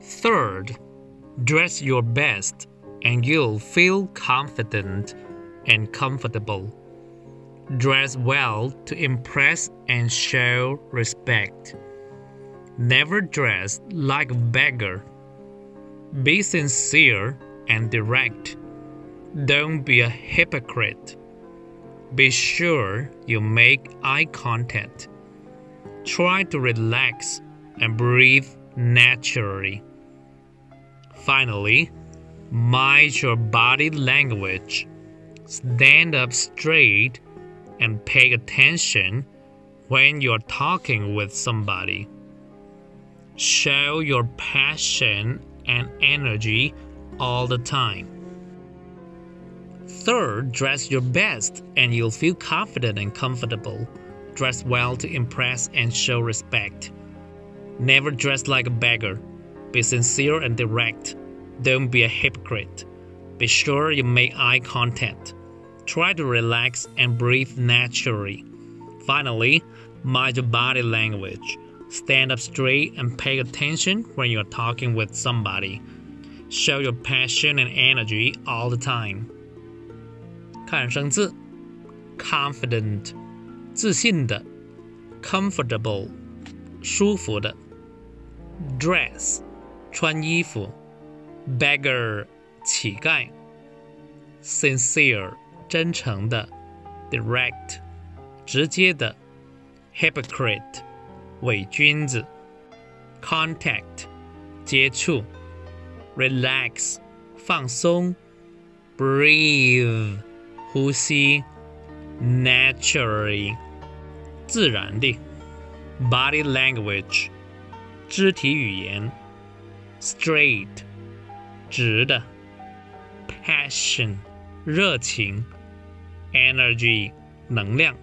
Third, dress your best and you'll feel confident and comfortable. Dress well to impress and show respect. Never dress like a beggar. Be sincere and direct. Don't be a hypocrite. Be sure you make eye contact. Try to relax and breathe naturally. Finally, mind your body language. Stand up straight and pay attention when you're talking with somebody. Show your passion and energy all the time. Third, dress your best and you'll feel confident and comfortable. Dress well to impress and show respect. Never dress like a beggar. Be sincere and direct. Don't be a hypocrite. Be sure you make eye contact. Try to relax and breathe naturally. Finally, mind your body language. Stand up straight and pay attention when you're talking with somebody. Show your passion and energy all the time. 看生字，confident，自信的；comfortable，舒服的；dress， 穿衣服；beggar，乞丐；sincere，真诚的；direct，直接的；hypocrite，伪君子；contact，接触；relax，放松；breathe。呼吸，naturally，自然的；body language，肢体语言 ；straight，直的；passion，热情；energy，能量。